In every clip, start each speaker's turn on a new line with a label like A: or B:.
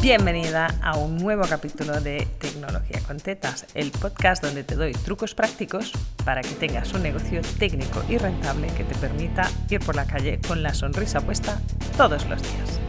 A: Bienvenida a un nuevo capítulo de Tecnología con Tetas, el podcast donde te doy trucos prácticos para que tengas un negocio técnico y rentable que te permita ir por la calle con la sonrisa puesta todos los días.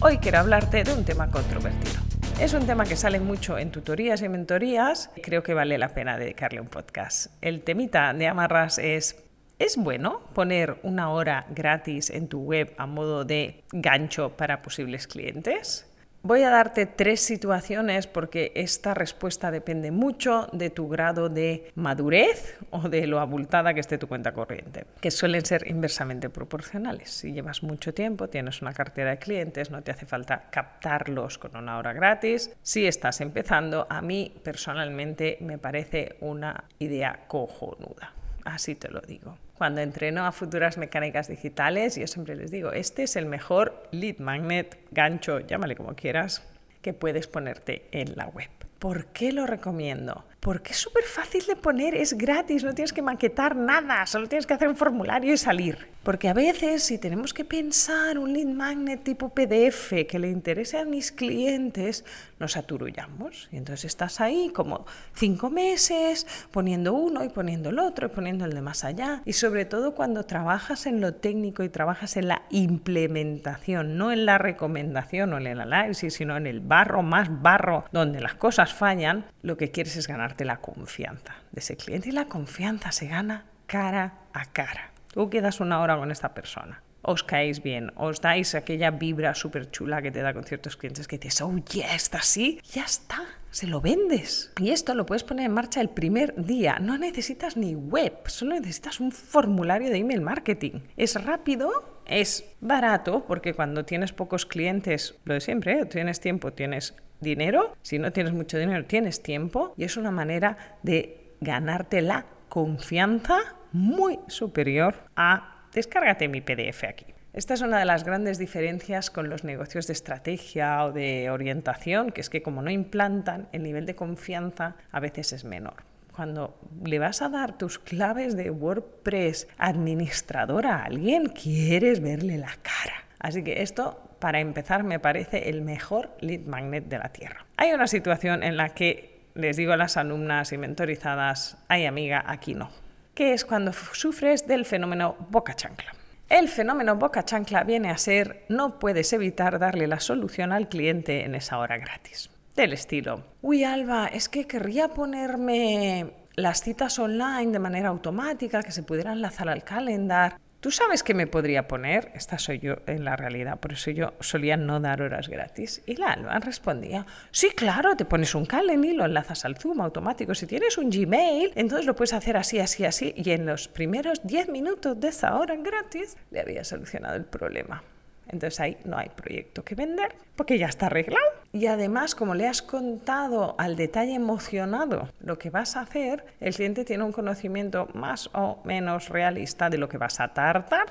A: Hoy quiero hablarte de un tema controvertido. Es un tema que sale mucho en tutorías y mentorías. Creo que vale la pena dedicarle un podcast. El temita de amarras es ¿Es bueno poner una hora gratis en tu web a modo de gancho para posibles clientes? Voy a darte tres situaciones porque esta respuesta depende mucho de tu grado de madurez o de lo abultada que esté tu cuenta corriente, que suelen ser inversamente proporcionales. Si llevas mucho tiempo, tienes una cartera de clientes, no te hace falta captarlos con una hora gratis. Si estás empezando, a mí personalmente me parece una idea cojonuda. Así te lo digo. Cuando entreno a futuras mecánicas digitales, yo siempre les digo, este es el mejor lead magnet, gancho, llámale como quieras, que puedes ponerte en la web. ¿Por qué lo recomiendo? Porque es súper fácil de poner, es gratis, no tienes que maquetar nada, solo tienes que hacer un formulario y salir. Porque a veces si tenemos que pensar un lead magnet tipo PDF que le interese a mis clientes, nos aturullamos. Y entonces estás ahí como cinco meses poniendo uno y poniendo el otro y poniendo el de más allá. Y sobre todo cuando trabajas en lo técnico y trabajas en la implementación, no en la recomendación o en el análisis, sino en el barro más barro donde las cosas fallan, lo que quieres es ganar la confianza de ese cliente y la confianza se gana cara a cara. Tú quedas una hora con esta persona, os caéis bien, os dais aquella vibra súper chula que te da con ciertos clientes que dices, oh, yeah, está así, ya está, se lo vendes. Y esto lo puedes poner en marcha el primer día. No necesitas ni web, solo necesitas un formulario de email marketing. Es rápido, es barato, porque cuando tienes pocos clientes, lo de siempre, ¿eh? tienes tiempo, tienes dinero, si no tienes mucho dinero, tienes tiempo y es una manera de ganarte la confianza muy superior a descárgate mi PDF aquí. Esta es una de las grandes diferencias con los negocios de estrategia o de orientación, que es que como no implantan, el nivel de confianza a veces es menor. Cuando le vas a dar tus claves de WordPress administrador a alguien, quieres verle la cara. Así que esto para empezar, me parece el mejor lead magnet de la Tierra. Hay una situación en la que les digo a las alumnas y mentorizadas, ay amiga, aquí no, que es cuando sufres del fenómeno boca chancla. El fenómeno boca chancla viene a ser no puedes evitar darle la solución al cliente en esa hora gratis. Del estilo, uy Alba, es que querría ponerme las citas online de manera automática, que se pudieran enlazar al calendar. ¿Tú sabes qué me podría poner? Esta soy yo en la realidad, por eso yo solía no dar horas gratis. Y la Alba respondía, sí, claro, te pones un calendar y lo enlazas al Zoom automático. Si tienes un Gmail, entonces lo puedes hacer así, así, así. Y en los primeros 10 minutos de esa hora gratis le había solucionado el problema. Entonces ahí no hay proyecto que vender porque ya está arreglado. Y además, como le has contado al detalle emocionado lo que vas a hacer, el cliente tiene un conocimiento más o menos realista de lo que vas a tardar.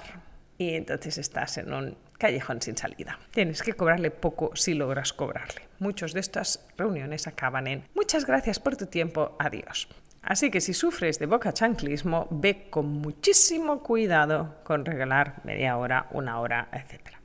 A: Y entonces estás en un callejón sin salida. Tienes que cobrarle poco si logras cobrarle. Muchas de estas reuniones acaban en muchas gracias por tu tiempo, adiós. Así que si sufres de boca chanclismo, ve con muchísimo cuidado con regalar media hora, una hora, etc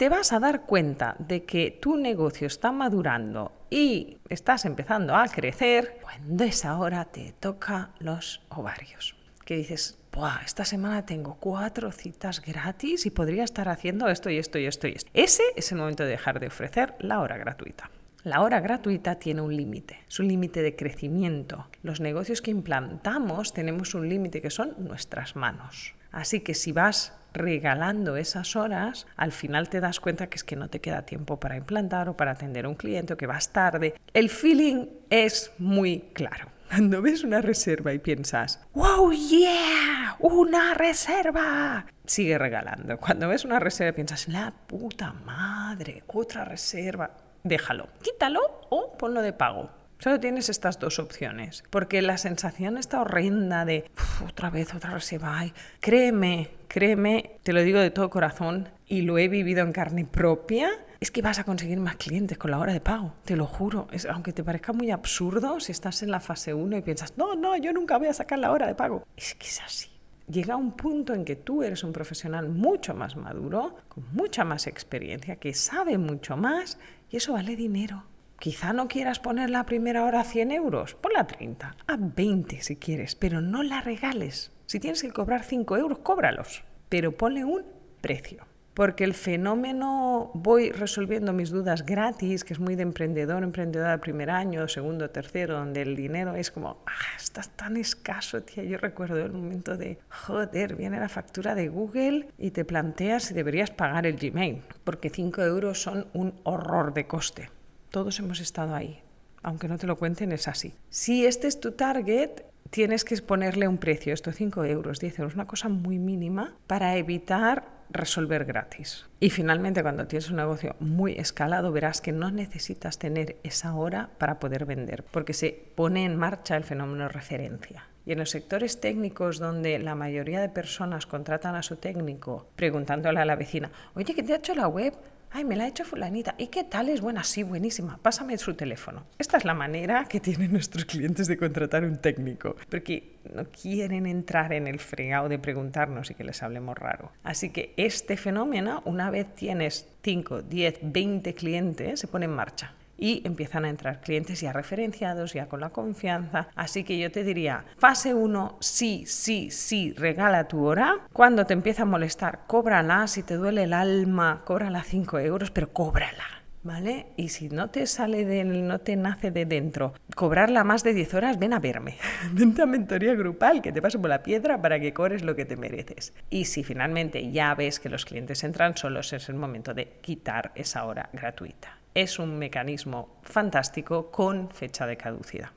A: te vas a dar cuenta de que tu negocio está madurando y estás empezando a crecer cuando es ahora te toca los ovarios. Que dices, Buah, esta semana tengo cuatro citas gratis y podría estar haciendo esto y esto y esto y esto. Ese es el momento de dejar de ofrecer la hora gratuita. La hora gratuita tiene un límite, es un límite de crecimiento. Los negocios que implantamos tenemos un límite que son nuestras manos. Así que si vas regalando esas horas, al final te das cuenta que es que no te queda tiempo para implantar o para atender a un cliente o que vas tarde. El feeling es muy claro. Cuando ves una reserva y piensas, ¡Wow, yeah! ¡Una reserva! Sigue regalando. Cuando ves una reserva y piensas, ¡La puta madre! ¡Otra reserva! Déjalo. Quítalo o ponlo de pago Solo tienes estas dos opciones, porque la sensación está horrenda de otra vez, otra vez se va. créeme, créeme, te lo digo de todo corazón y lo he vivido en carne propia, es que vas a conseguir más clientes con la hora de pago, te lo juro. Es, aunque te parezca muy absurdo si estás en la fase 1 y piensas, no, no, yo nunca voy a sacar la hora de pago. Es que es así llega un punto en que tú eres un profesional mucho más maduro, con mucha más experiencia, que sabe mucho más Y eso vale dinero. Quizá no quieras poner la primera hora a 100 euros, ponla a 30, a 20 si quieres, pero no la regales. Si tienes que cobrar 5 euros, cóbralos, pero ponle un precio porque el fenómeno voy resolviendo mis dudas gratis, que es muy de emprendedor, emprendedora del primer año, segundo, tercero, donde el dinero es como, ah, estás tan escaso, tía. Yo recuerdo el momento de, joder, viene la factura de Google y te planteas si deberías pagar el Gmail, porque 5 euros son un horror de coste. Todos hemos estado ahí. Aunque no te lo cuenten, es así. Si este es tu target, tienes que ponerle un precio, esto 5 euros, 10 euros, una cosa muy mínima para evitar resolver gratis. Y finalmente, cuando tienes un negocio muy escalado, verás que no necesitas tener esa hora para poder vender, porque se pone en marcha el fenómeno referencia. Y en los sectores técnicos donde la mayoría de personas contratan a su técnico preguntándole a la vecina, oye, ¿qué te ha hecho la web? Ay, me la ha hecho fulanita. ¿Y qué tal? Es buena, sí, buenísima. Pásame su teléfono. Esta es la manera que tienen nuestros clientes de contratar un técnico, porque no quieren entrar en el fregado de preguntarnos y que les hablemos raro. Así que este fenómeno, una vez tienes 5, 10, 20 clientes, se pone en marcha y empiezan a entrar clientes ya referenciados, ya con la confianza. Así que yo te diría, fase 1, sí, sí, sí, regala tu hora. Cuando te empieza a molestar, cóbrala. Si te duele el alma, cóbrala 5 euros, pero cóbrala. ¿Vale? Y si no te sale del, no te nace de dentro, cobrarla más de 10 horas, ven a verme. Vente a mentoría grupal, que te paso por la piedra para que cobres lo que te mereces. Y si finalmente ya ves que los clientes entran solos, es el momento de quitar esa hora gratuita es un mecanismo fantástico con fecha de caducidad.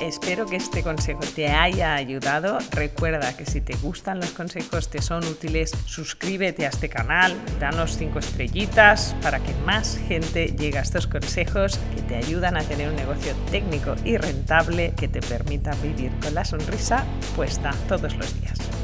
A: Espero que este consejo te haya ayudado. Recuerda que si te gustan los consejos, te son útiles, suscríbete a este canal, danos cinco estrellitas para que más gente llegue a estos consejos que te ayudan a tener un negocio técnico y rentable que te permita vivir con la sonrisa puesta todos los días.